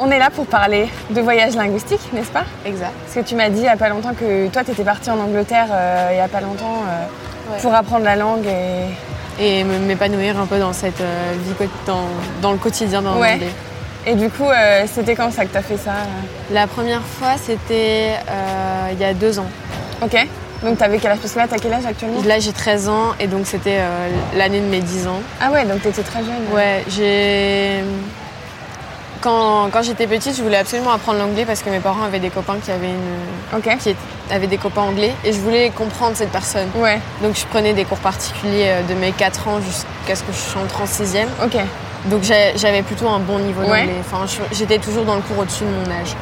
On est là pour parler de voyage linguistique, n'est-ce pas? Exact. Parce que tu m'as dit il n'y a pas longtemps que toi, tu étais partie en Angleterre euh, il n'y a pas longtemps euh, Ouais. pour apprendre la langue. Et... Et m'épanouir un peu dans cette euh, vie, dans, dans le quotidien dans Ouais. Et du coup, c'était quand ça que tu as fait ça La première fois, c'était il y a deux ans. Ok. Donc, tu avais quel âge? Parce que là, tu as quel âge actuellement? Là, j'ai 13 ans et donc c'était l'année de mes 10 ans. Ah ouais, donc tu étais très jeune. Ouais, j'ai. Quand, quand j'étais petite, je voulais absolument apprendre l'anglais parce que mes parents avaient des copains qui avaient, une... Qui avaient des copains anglais et je voulais comprendre cette personne. Ouais, Donc je prenais des cours particuliers euh, de mes 4 ans jusqu'à ce que je entre en 6e. ok. Donc j'avais plutôt un bon niveau Ouais. d'anglais. Enfin, j'étais toujours dans le cours au-dessus de mon âge.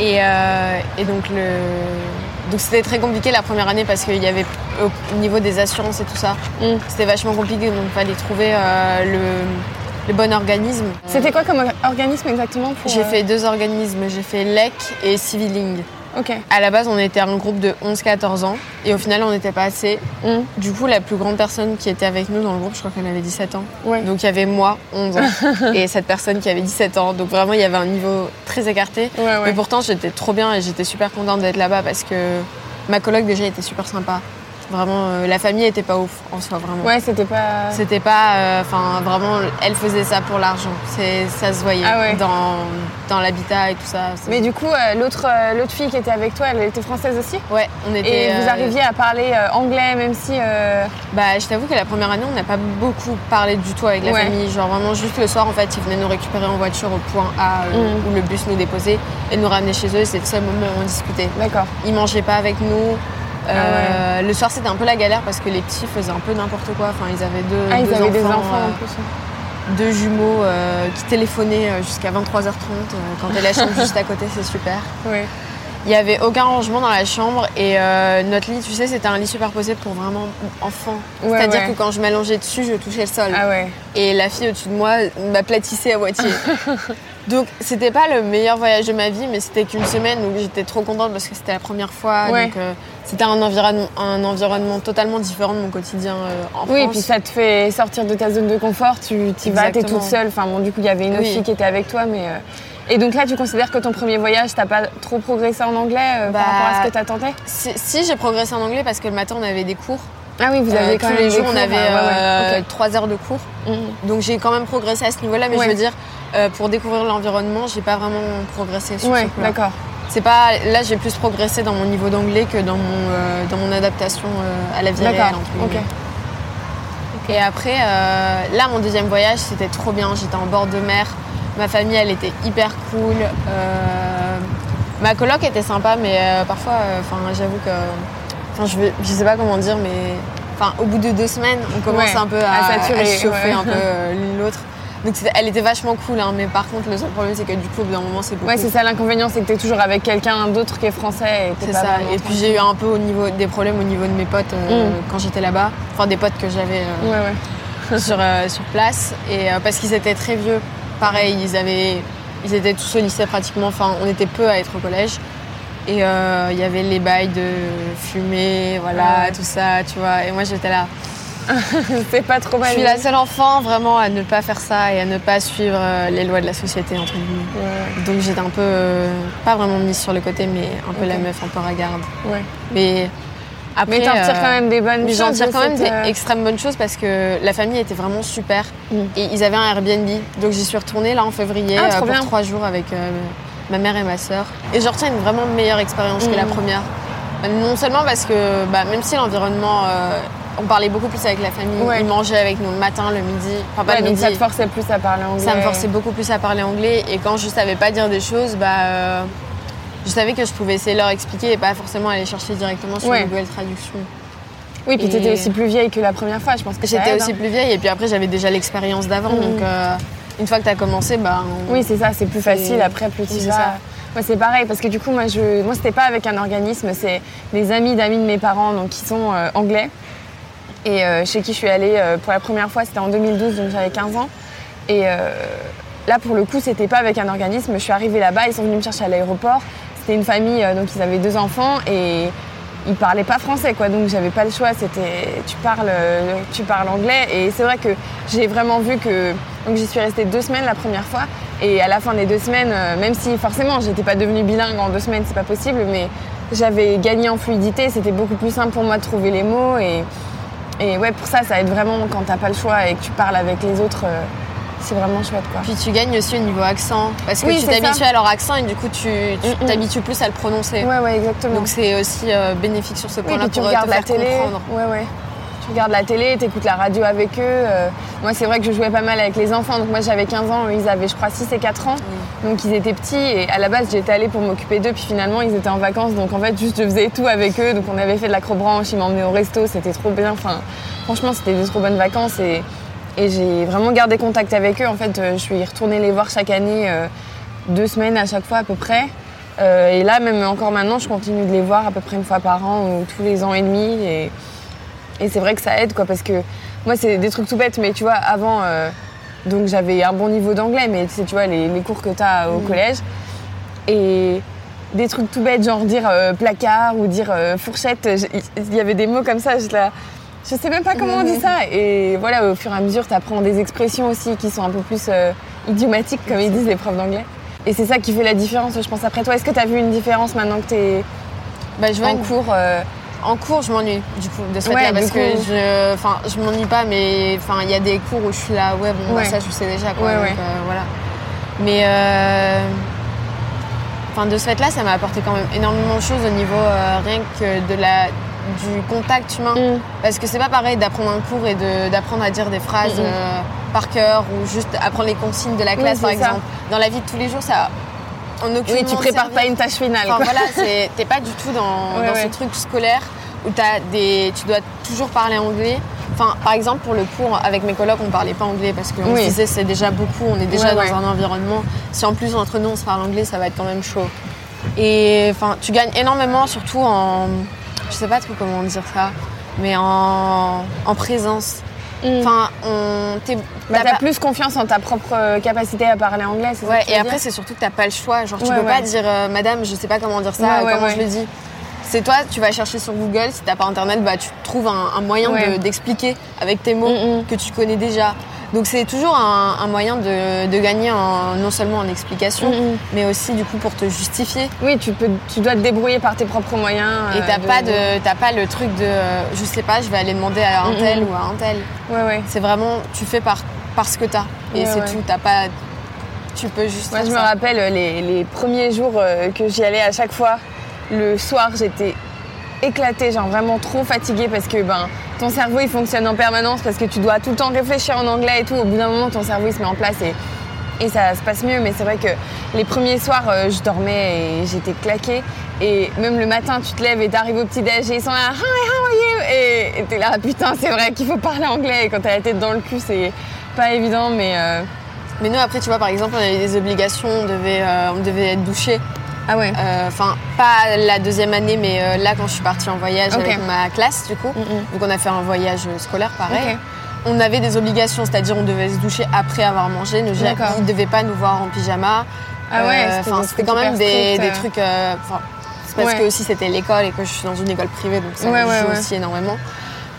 Et, euh, et donc le, donc c'était très compliqué la première année parce qu'il y avait au niveau des assurances et tout ça, Mm. c'était vachement compliqué. Donc il fallait trouver euh, le, bon organisme. C'était quoi comme organisme exactement pour, J'ai euh, fait deux organismes. J'ai fait LEC et Civiling. Ok. À la base, on était un groupe de 11-14 ans et au final, on n'était pas assez. Mm. Du coup, la plus grande personne qui était avec nous dans le groupe, je crois qu'elle avait 17 ans. Ouais. Donc il y avait moi, 11 ans, et cette personne qui avait 17 ans. Donc vraiment, il y avait un niveau très écarté. Ouais, ouais. Mais pourtant, j'étais trop bien et j'étais super contente d'être là-bas parce que ma coloc déjà était super sympa. Vraiment, euh, la famille était pas ouf en soi, vraiment. Ouais, c'était pas. C'était pas, euh, enfin vraiment, elle faisait ça pour l'argent. C'est, ça se voyait Ah ouais. dans, dans l'habitat et tout ça. Mais du coup, euh, l'autre l'autre fille qui était avec toi, elle était française aussi? Ouais, on était. Et vous arriviez à parler anglais, même si. Bah, je t'avoue que la première année, on n'a pas beaucoup parlé du tout avec la Ouais. famille. Genre vraiment juste le soir, en fait, ils venaient nous récupérer en voiture au point A Mm. où le bus nous déposait et nous ramener chez eux. C'est le seul moment où on discutait. D'accord. Ils mangeaient pas avec nous. Ah Euh, Le soir, c'était un peu la galère parce que les petits faisaient un peu n'importe quoi. Enfin, ils avaient deux, Ah, ils deux avaient des enfants, enfants en plus. deux jumeaux euh, qui téléphonaient euh, jusqu'à 23h30 euh, quand t'es la chambre juste à côté, c'est super. Ouais. Il n'y avait aucun rangement dans la chambre et euh, notre lit, tu sais, c'était un lit superposé pour vraiment enfants. Ouais, C'est-à-dire ouais. que quand je m'allongeais dessus, je touchais le sol. Ah ouais. Et la fille au-dessus de moi m'aplatissait à moitié. donc c'était pas le meilleur voyage de ma vie, mais c'était qu'une semaine où j'étais trop contente parce que c'était la première fois. Ouais. Donc euh, c'était un environnement, un environnement totalement différent de mon quotidien euh, en Oui, et France. puis ça te fait sortir de ta zone de confort, tu y vas, t'es toute seule. Enfin bon, du coup, il y avait une autre Oui. fille qui était avec toi, mais. euh, Et donc là, tu considères que ton premier voyage, t'as pas trop progressé en anglais euh, Bah, par rapport à ce que t'attendais? Si, si, j'ai progressé en anglais parce que le matin on avait des cours. Ah oui, vous Euh, avez quand tous même les jours on avait euh, ouais, ouais, trois heures de cours. Mhm. Donc j'ai quand même progressé à ce niveau-là, mais Ouais. je veux dire, euh, pour découvrir l'environnement, j'ai pas vraiment progressé sur Ouais, ce d'accord. C'est pas là j'ai plus progressé dans mon niveau d'anglais que dans mon euh, dans mon adaptation euh, à la vie réelle. D'accord, entre ok. guillemets. Et après, euh, là mon deuxième voyage c'était trop bien. J'étais en bord de mer. Ma famille elle était hyper cool. Euh, ma coloc était sympa, mais euh, parfois, euh, enfin j'avoue que, je, vais- je sais pas comment dire, mais enfin au bout de deux semaines on commence Ouais, un peu à à, saturer, à chauffer ouais. un peu l'une l'autre. Donc elle était vachement cool, hein, mais par contre le seul problème c'est que du coup au bout d'un moment c'est beaucoup. Ouais, c'est ça l'inconvénient, c'est que t'es toujours avec quelqu'un d'autre qui est français et C'est ça. Et puis j'ai eu un peu au niveau des problèmes au niveau de mes potes euh, Mm. quand j'étais là-bas. Enfin des potes que j'avais euh, Ouais, ouais. sur, euh, sur place. Et parce qu'ils étaient très vieux. Pareil, ils avaient. Ils étaient tous au lycée pratiquement. Enfin, on était peu à être au collège. Et euh, il y avait les bails de fumer, voilà, Ah ouais. tout ça, tu vois. Et moi j'étais là. c'est pas trop Je mal. suis la seule enfant vraiment à ne pas faire ça et à ne pas suivre euh, les lois de la société, entre guillemets. Ouais, Donc j'étais un peu. euh, pas vraiment mise sur le côté, mais un peu la meuf un peu ragarde. ouais. Mais après. Mais t'en retires euh, quand même des bonnes choses. j'en tire quand même cette, des euh, extrêmes bonnes choses parce que la famille était vraiment super Mm. et ils avaient un Airbnb. Donc j'y suis retournée là en février Ah, euh, pour bien. trois jours avec euh, ma mère et ma sœur. Et je retiens une vraiment meilleure expérience que la Mm. première. Euh, Non seulement parce que bah, même si l'environnement, euh, on parlait beaucoup plus avec la famille, Ouais. ils mangeaient avec nous le matin, le midi, enfin pas Ouais, le donc midi. ça te forçait plus à parler anglais. Ça me forçait beaucoup plus à parler anglais et quand je savais pas dire des choses, bah, euh, je savais que je pouvais essayer de leur expliquer et pas forcément aller chercher directement sur Ouais. Google Traduction. Oui, puis Et- t'étais aussi plus vieille que la première fois, je pense que J'étais aussi hein. plus vieille et puis après j'avais déjà l'expérience d'avant donc euh, une fois que tu as commencé, bah, on- Oui, c'est ça, c'est plus facile après, plus tu vas. Moi, c'est pareil, parce que du coup, moi, je... moi c'était pas avec un organisme, c'est des amis d'amis de mes parents, donc qui sont euh, anglais. Et euh, chez qui je suis allée euh, pour la première fois, c'était en 2012, donc j'avais 15 ans. Et là, pour le coup, c'était pas avec un organisme. Je suis arrivée là-bas, ils sont venus me chercher à l'aéroport. C'était une famille, euh, donc ils avaient deux enfants et ils parlaient pas français, quoi. Donc j'avais pas le choix. C'était tu parles, euh, tu parles anglais. Et c'est vrai que j'ai vraiment vu que donc j'y suis restée deux semaines la première fois. Et à la fin des deux semaines, euh, même si forcément j'étais pas devenue bilingue en deux semaines, c'est pas possible, mais j'avais gagné en fluidité. C'était beaucoup plus simple pour moi de trouver les mots et et ouais, pour ça, ça aide vraiment quand t'as pas le choix et que tu parles avec les autres. C'est vraiment chouette, quoi. Puis tu gagnes aussi au niveau accent. Parce que Oui, tu t'habitues à leur accent et du coup, tu tu Mm, mm. t'habitues plus à le prononcer. Ouais, ouais, exactement. Donc c'est aussi euh, bénéfique sur ce Oui, point-là tu pour euh, regardes te la télé. comprendre. Ouais, ouais. Tu regardes la télé, t'écoutes la radio avec eux. euh, moi, c'est vrai que je jouais pas mal avec les enfants. Donc moi, j'avais 15 ans, eux, ils avaient, je crois, 6 et 4 ans. Donc ils étaient petits. Et à la base, j'étais allée pour m'occuper d'eux. Puis finalement, ils étaient en vacances. Donc en fait, juste, je faisais tout avec eux. Donc on avait fait de l'acrobranche, ils m'emmenaient au resto. C'était trop bien. Enfin, franchement, c'était des trop bonnes vacances. Et, et j'ai vraiment gardé contact avec eux. En fait, euh, je suis retournée les voir chaque année, euh, deux semaines à chaque fois à peu près. Euh, et là, même encore maintenant, je continue de les voir à peu près une fois par an ou tous les ans et demi. Et, et c'est vrai que ça aide, quoi, parce que moi, c'est des trucs tout bêtes, mais tu vois, avant, euh, donc j'avais un bon niveau d'anglais, mais tu sais, tu vois, les, les cours que tu as au collège. Et des trucs tout bêtes, genre dire euh, placard ou dire euh, fourchette, il y avait des mots comme ça, je, là, je sais même pas comment on dit ça. Et voilà, au fur et à mesure, tu apprends des expressions aussi qui sont un peu plus euh, idiomatiques, comme ils disent les profs d'anglais. Et c'est ça qui fait la différence, je pense, après toi. Est-ce que tu as vu une différence maintenant que tu es Bah, je vois en une cours euh, En cours, je m'ennuie du coup de ce Ouais, fait-là du parce que je, enfin, je m'ennuie pas, mais enfin, il y a des cours où je suis là, ouais, bon, bah, ça, je sais déjà, quoi. Ouais, donc, euh, voilà. Mais, euh, enfin, de ce fait-là, ça m'a apporté quand même énormément de choses au niveau rien que de la du contact humain. Mm. Parce que c'est pas pareil d'apprendre un cours et d'apprendre à dire des phrases Mm, mm. euh, par cœur ou juste apprendre les consignes de la classe, par ça. exemple. Dans la vie de tous les jours, ça. En Oui, tu prépares pas une tâche finale. Enfin voilà, c'est- t'es pas du tout dans, Ouais, dans ouais. ce truc scolaire où as des, tu dois toujours parler anglais. Enfin, par exemple, pour le cours, avec mes colocs, on parlait pas anglais parce qu'on Oui. se disait c'est déjà beaucoup, on est déjà Ouais, dans ouais. un environnement. Si en plus entre nous on se parle anglais, ça va être quand même chaud. Et enfin, tu gagnes énormément, surtout en, je sais pas trop comment dire ça, mais en, en présence. Mm. Enfin, on, Bah, t'as pas- plus confiance en ta propre euh, capacité à parler anglais, c'est ça Ouais, que tu et après, c'est surtout que t'as pas le choix. Genre, tu Ouais, peux pas dire, euh, madame, je sais pas comment dire ça, Ouais, comment je le dis. C'est toi, tu vas chercher sur Google, si t'as pas internet, bah, tu trouves un, un moyen de- d'expliquer avec tes mots Mm, mm. que tu connais déjà. Donc, c'est toujours un, un moyen de, de gagner en- non seulement en explication, Mm, mm. mais aussi du coup pour te justifier. Oui, tu, peux, tu dois te débrouiller par tes propres moyens. Et euh, t'as pas, de, pas le truc de, euh, je sais pas, je vais aller demander à un Mm, tel ou à un tel. Ouais, ouais. C'est vraiment, tu fais par, parce que t'as. Et Ouais, c'est tout. T'as pas. Tu peux juste. Moi, je me rappelle euh, les, les premiers jours euh, que j'y allais à chaque fois. Le soir, j'étais éclatée, genre vraiment trop fatiguée parce que ben, ton cerveau il fonctionne en permanence parce que tu dois tout le temps réfléchir en anglais et tout. Au bout d'un moment, ton cerveau il se met en place et, ça se passe mieux. Mais c'est vrai que les premiers soirs, euh, je dormais et j'étais claquée. Et même le matin, tu te lèves et t'arrives au petit-déj et ils sont là, Hi, how are you? Et t'es là, putain, c'est vrai qu'il faut parler anglais. Et quand t'as la tête dans le cul, c'est pas évident, mais. euh, nous, après, tu vois, par exemple, on avait des obligations, on devait, euh, on devait être douché. Ah ouais. Enfin, pas la deuxième année, mais euh, là, quand je suis partie en voyage avec ma classe, du coup. Mm. Donc, on a fait un voyage scolaire, pareil. On avait des obligations, c'est-à-dire on devait se doucher après avoir mangé. Ne. Ils ne devaient pas nous voir en pyjama. Ah ouais, Euh, c'était enfin, quand même des, des euh. trucs. euh, c'est parce Ouais. que aussi c'était l'école et que je suis dans une école privée, donc ça Ouais, joue aussi énormément.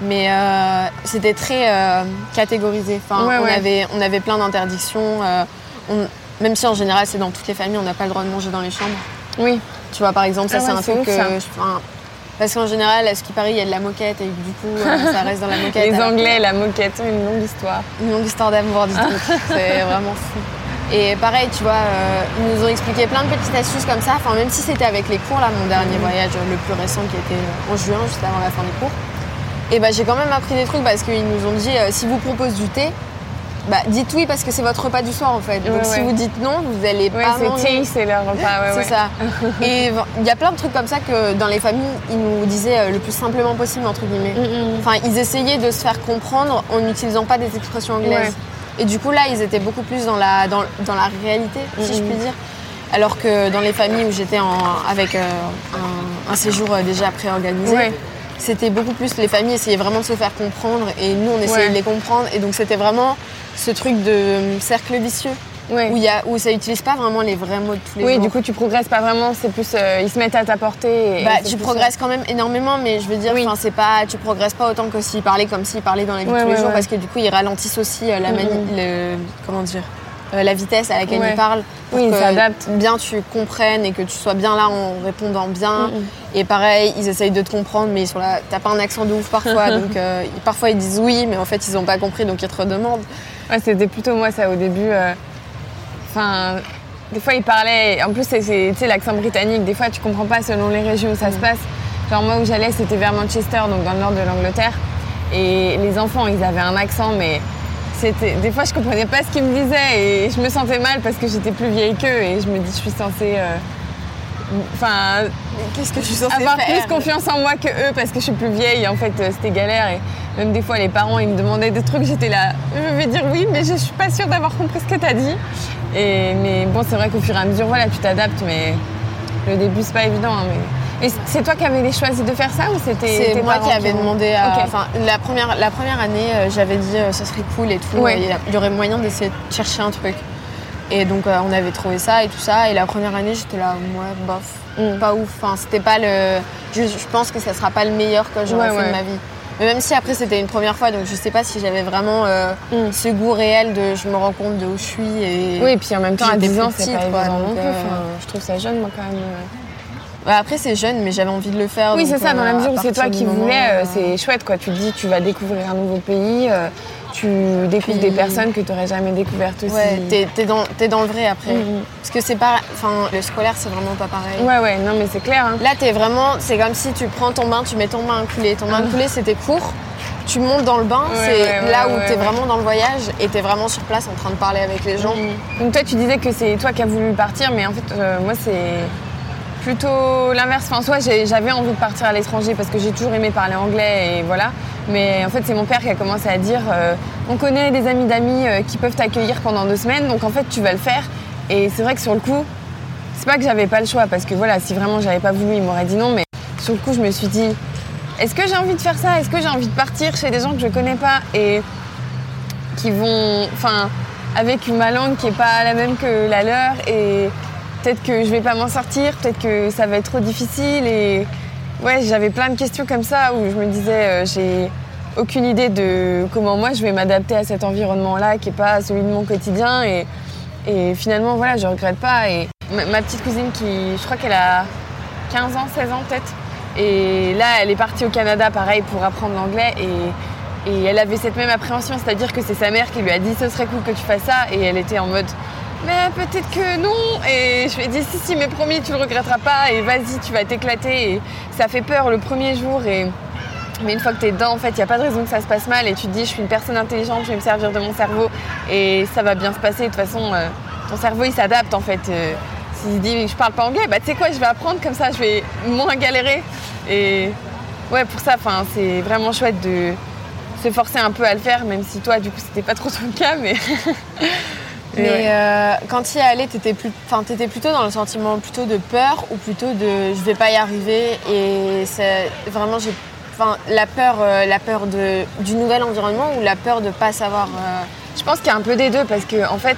Mais euh, c'était très euh, catégorisé. Enfin, Ouais, on, ouais. Avait, on avait plein d'interdictions. euh, on- même si en général c'est dans toutes les familles, on n'a pas le droit de manger dans les chambres. Oui. Tu vois, par exemple, ça Ah c'est un truc que. enfin, parce qu'en général, à ce qui paraît, il y a de la moquette et du coup, euh, ça reste dans la moquette. Les Anglais, la moquette, une longue histoire. une longue histoire d'amour du truc. C'est vraiment fou. Et pareil, tu vois, euh, ils nous ont expliqué plein de petites astuces comme ça. Enfin, même si c'était avec les cours, là, mon dernier voyage, euh, le plus récent qui était en juin, juste avant la fin des cours. Et bah, j'ai quand même appris des trucs parce qu'ils nous ont dit euh, si vous proposent du thé, bah, dites oui parce que c'est votre repas du soir en fait. Donc Ouais, si ouais. vous dites non, vous allez Ouais, pas manger. c'est leur repas. C'est ça. Et il y a plein de trucs comme ça que dans les familles, ils nous disaient euh, le plus simplement possible, entre guillemets. Mm, mm. Enfin, ils essayaient de se faire comprendre en n'utilisant pas des expressions anglaises. Et du coup, là, ils étaient beaucoup plus dans la, dans, dans la réalité, si je puis dire. Alors que dans les familles où j'étais avec euh, un, un séjour euh, déjà préorganisé. C'était beaucoup plus. Les familles essayaient vraiment de se faire comprendre et nous, on essayait Ouais. de les comprendre. Et donc, c'était vraiment ce truc de euh, cercle vicieux Ouais. où, y a, où ça n'utilise pas vraiment les vrais mots de tous les Oui, jours. du coup, tu progresses pas vraiment, c'est plus. euh, ils se mettent à ta portée. et- Bah, et tu progresses quand même énormément, mais je veux dire, Oui. c'est pas, tu progresses pas autant que s'ils parlaient comme s'ils parlaient dans la vie Ouais, de tous les jours, parce que du coup, ils ralentissent aussi euh, la, mani- Mhm. le- comment dire, euh, la vitesse à laquelle Ouais. ils parlent. pour Oui, ils que s'adaptent. Bien, tu comprennes et que tu sois bien là en répondant bien. Mhm. Et pareil, ils essayent de te comprendre, mais ils sont là, t'as pas un accent de ouf parfois, donc euh, parfois ils disent oui, mais en fait ils ont pas compris, donc ils te redemandent. Ouais, c'était plutôt moi ça au début. euh, Enfin, des fois ils parlaient. En plus, c'est c'est, tu sais, l'accent britannique. Des fois, tu comprends pas selon les régions où ça se passe. Genre moi où j'allais, c'était vers Manchester, donc dans le nord de l'Angleterre. Et les enfants, ils avaient un accent, mais c'était. Des fois, je comprenais pas ce qu'ils me disaient et je me sentais mal parce que j'étais plus vieille qu'eux et je me dis, je suis censée. euh, Enfin, Qu'est-ce que tu suis censée avoir faire? plus confiance en moi que eux parce que je suis plus vieille. En fait, euh, c'était galère. Et même des fois, les parents, ils me demandaient des trucs. J'étais là, je vais dire oui, mais je suis pas sûre d'avoir compris ce que tu as dit. Et, mais bon, c'est vrai qu'au fur et à mesure, voilà, tu t'adaptes. Mais le début, c'est pas évident. hein, mais... Et c'est toi qui avais choisi de faire ça ou c'était C'est moi qui avais demandé à. Enfin, la première, la première année, euh, j'avais dit euh, ça serait cool et tout. Ouais. euh, Il y aurait moyen d'essayer de chercher un truc. Et donc, euh, on avait trouvé ça et tout ça. Et la première année, j'étais là, moi, bof, Mm. pas ouf. Enfin, c'était pas le. Je, je pense que ça sera pas le meilleur que j'aurais Ouais, fait ouais. de ma vie. Mais même si après, c'était une première fois, donc je sais pas si j'avais vraiment euh, Mm. ce goût réel de je me rends compte de où je suis. Et... Oui, et puis en même temps, à J'étais 10 ans, c'est pas quoi, évident donc, euh, Enfin, je trouve ça jeune, moi, quand même. Euh. Après, c'est jeune, mais j'avais envie de le faire. Oui, c'est ça, dans la euh, mesure où c'est toi qui voulais, euh, euh, c'est chouette quoi. Tu te dis, tu vas découvrir un nouveau pays, euh, tu découvres Puis- des personnes que tu n'aurais jamais découvertes aussi. Ouais, t'es t'es dans, t'es dans le vrai après. Mhm. Parce que c'est pas. Enfin, le scolaire, c'est vraiment pas pareil. Ouais, ouais, non, mais c'est clair. hein. Là, t'es vraiment. C'est comme si tu prends ton bain, tu mets ton bain à couler. Ton bain à couler, c'était court. Tu montes dans le bain, Ouais, c'est ouais, ouais, là où ouais, t'es vraiment dans le voyage et t'es vraiment sur place en train de parler avec les gens. Donc toi, tu disais que c'est toi qui as voulu partir, mais en fait, euh, moi, c'est plutôt l'inverse. Enfin, soit j'avais envie de partir à l'étranger parce que j'ai toujours aimé parler anglais et voilà. Mais en fait, c'est mon père qui a commencé à dire euh, on connaît des amis d'amis euh, qui peuvent t'accueillir pendant deux semaines, donc en fait, tu vas le faire. Et c'est vrai que sur le coup, c'est pas que j'avais pas le choix parce que voilà, si vraiment j'avais pas voulu, il m'aurait dit non. Mais sur le coup, je me suis dit est-ce que j'ai envie de faire ça? Est-ce que j'ai envie de partir chez des gens que je connais pas et qui vont, enfin, avec ma langue qui est pas la même que la leur et peut-être que je vais pas m'en sortir, peut-être que ça va être trop difficile et ouais, j'avais plein de questions comme ça où je me disais euh, j'ai aucune idée de comment moi je vais m'adapter à cet environnement-là qui est pas celui de mon quotidien et, et finalement voilà, je regrette pas et ma, ma petite cousine qui, je crois qu'elle a 15 ans, 16 ans peut-être et là elle est partie au Canada pareil pour apprendre l'anglais et et elle avait cette même appréhension, c'est-à-dire que c'est sa mère qui lui a dit ce serait cool que tu fasses ça, et elle était en mode mais peut-être que non. Et je lui ai dit si si mais promis tu le regretteras pas et vas-y tu vas t'éclater. Et ça fait peur le premier jour et mais une fois que tu es dedans, en fait, il n'y a pas de raison que ça se passe mal et tu te dis je suis une personne intelligente, je vais me servir de mon cerveau et ça va bien se passer. De toute façon, euh, ton cerveau il s'adapte en fait. Euh, S'il dit je parle pas anglais, bah tu sais quoi, je vais apprendre comme ça, je vais moins galérer. Et ouais, pour ça, c'est vraiment chouette de se forcer un peu à le faire, même si toi, du coup, c'était pas trop ton cas, mais. Mais ouais. euh, quand tu y es allé, t'étais plus, enfin, t'étais plutôt dans le sentiment plutôt de peur ou plutôt de je vais pas y arriver et c'est vraiment j'ai, enfin, la peur, euh, la peur de, du nouvel environnement ou la peur de pas savoir. euh, Je pense qu'il y a un peu des deux parce que en fait,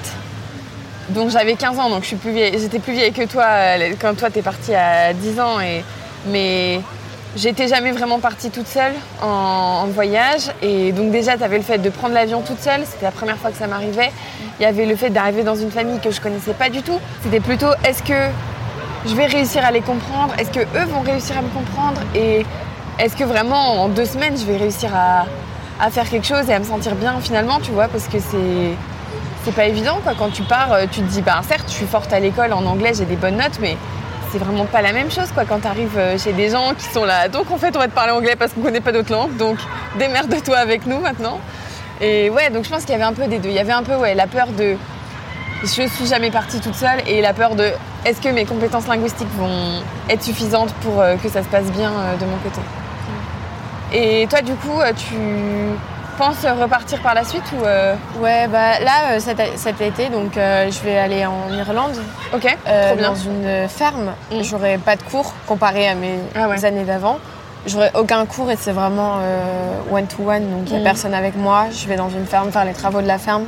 donc j'avais 15 ans, donc je suis plus vieille, j'étais plus vieille que toi quand toi t'es partie à 10 ans, et, mais j'étais jamais vraiment partie toute seule en, voyage. Et donc déjà, tu avais le fait de prendre l'avion toute seule, c'était la première fois que ça m'arrivait. Il y avait le fait d'arriver dans une famille que je connaissais pas du tout. C'était plutôt est-ce que je vais réussir à les comprendre? Est-ce que eux vont réussir à me comprendre? Et est-ce que vraiment en deux semaines je vais réussir à, à faire quelque chose et à me sentir bien finalement, tu vois? Parce que c'est c'est pas évident quoi. Quand tu pars, euh, tu te dis bah certes je suis forte à l'école en anglais, j'ai des bonnes notes, mais c'est vraiment pas la même chose quoi quand tu arrives chez des gens qui sont là. Donc en fait on va te parler anglais parce qu'on connaît pas d'autres langues, donc démerde-toi avec nous maintenant. Et ouais, donc je pense qu'il y avait un peu des deux. Il y avait un peu ouais la peur de je suis jamais partie toute seule et la peur de est-ce que mes compétences linguistiques vont être suffisantes pour euh, que ça se passe bien euh, de mon côté? Et toi du coup euh, tu penses repartir par la suite ou euh, Ouais, bah là, euh, cet, cet été, donc euh, je vais aller en Irlande, Ok, euh, trop bien. dans une ferme. Mm. J'aurai pas de cours comparé à mes Ah ouais. années d'avant. J'aurai aucun cours et c'est vraiment one to one, donc il n'y a Mm. personne avec moi. Je vais dans une ferme faire les travaux de la ferme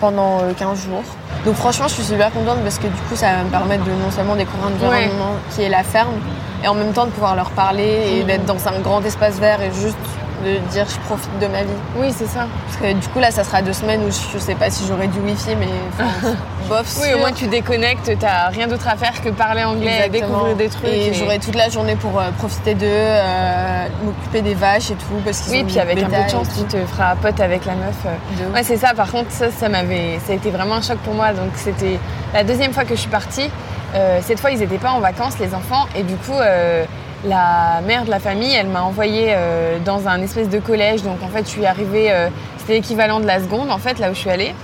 pendant euh, 15 jours. Donc franchement, je suis super contente parce que du coup, ça va me permettre de non seulement découvrir l'environnement qui est la ferme, et en même temps de pouvoir leur parler et Mm. d'être dans un grand espace vert et juste de dire je profite de ma vie. Oui, c'est ça. Parce que du coup, là, ça sera deux semaines où je sais pas si j'aurai du wifi, mais enfin, bof. Oui, sûr. au moins tu déconnectes, t'as rien d'autre à faire que parler anglais, Exactement. découvrir des trucs. Et, j'aurai toute la journée pour euh, profiter d'eux, euh, m'occuper des vaches et tout. Parce Oui, ont puis avec un peu de chance, tu te feras pote avec la meuf. euh. De- Ouais, c'est ça. Par contre, ça, ça m'avait, ça a été vraiment un choc pour moi. Donc, c'était la deuxième fois que je suis partie. Euh, cette fois, ils n'étaient pas en vacances, les enfants, et du coup, euh, la mère de la famille, elle m'a envoyée euh, dans un espèce de collège. Donc, en fait, je suis arrivée. euh, c'était l'équivalent de la seconde, en fait, là où je suis allée.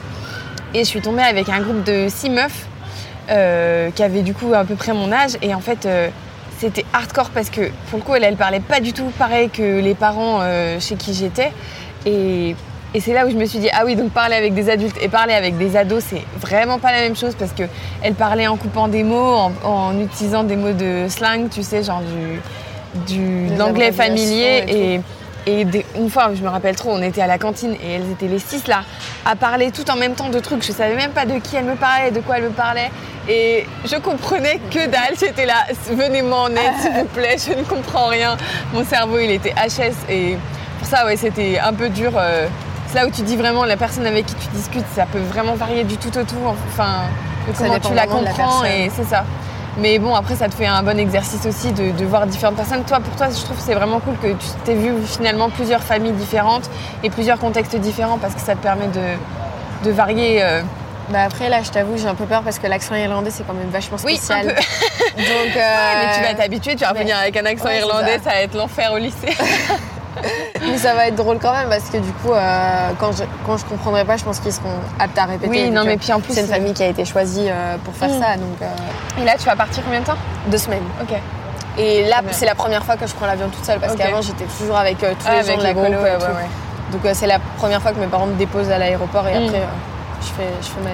Et je suis tombée avec un groupe de six meufs euh, qui avaient du coup à peu près mon âge. Et en fait, c'était hardcore parce que pour le coup, elle, parlait pas du tout pareil que les parents chez qui j'étais. Et, et c'est là où je me suis dit, ah oui, donc parler avec des adultes et parler avec des ados, c'est vraiment pas la même chose parce que elle parlait en coupant des mots, en, en utilisant des mots de slang, tu sais, genre du, du l'anglais familier. et Et, et des- une fois, je me rappelle trop, on était à la cantine et elles étaient les six là, à parler tout en même temps de trucs. Je savais même pas de qui elle me parlait, de quoi elle me parlait. Et je comprenais que dalle. J'étais là, venez-moi en aide, s'il vous plaît, je ne comprends rien. Mon cerveau, il était HS. Et pour ça, ouais, c'était un peu dur. euh, C'est là où tu dis vraiment, la personne avec qui tu discutes, ça peut vraiment varier du tout au tout. Enfin, de comment tu la comprends. et c'est ça. Mais bon, après, ça te fait un bon exercice aussi de, de voir différentes personnes. Toi, pour toi, je trouve que c'est vraiment cool que tu t'aies vu finalement plusieurs familles différentes et plusieurs contextes différents parce que ça te permet de, de varier. euh, Bah après, là, je t'avoue, j'ai un peu peur parce que l'accent irlandais, c'est quand même vachement Oui, spécial. un peu. Donc, euh, mais tu vas t'habituer, tu vas mais- revenir avec un accent Ouais, irlandais, ça. ça. va être l'enfer au lycée. mais ça va être drôle quand même parce que du coup, euh, quand, je, quand je comprendrai pas, je pense qu'ils seront aptes à répéter. Oui, non, mais puis en plus, c'est une c'est- famille qui a été choisie euh, pour faire Mm. ça, donc euh, Et là, tu vas partir combien de temps? deux semaines. Ok. Et là, c'est la première fois que je prends l'avion toute seule parce qu'avant, j'étais toujours avec euh, tous Ah, les gens de la ouais, ouais, ouais. Donc euh, c'est la première fois que mes parents me déposent à l'aéroport et Mm. après, euh, je, fais, je fais ma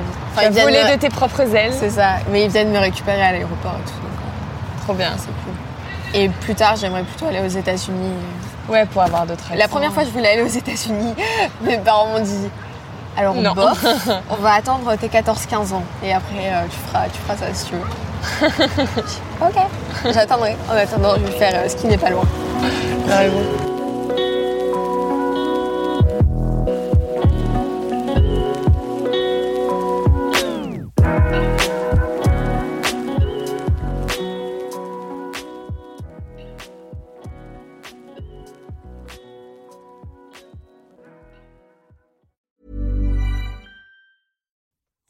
vie. Tu voler me- de tes propres ailes. C'est ça, mais ils viennent me récupérer à l'aéroport et tout. donc, euh, trop bien. c'est cool. Et plus tard, j'aimerais plutôt aller aux États-Unis. Ouais, pour avoir d'autres La première fois que je voulais aller aux États-Unis, mes parents m'ont dit alors Non. bof, on va attendre tes 14-15 ans et après euh, tu, feras, tu feras ça si tu veux. ok, j'attendrai. En attendant, je vais faire euh, ce qui n'est pas loin.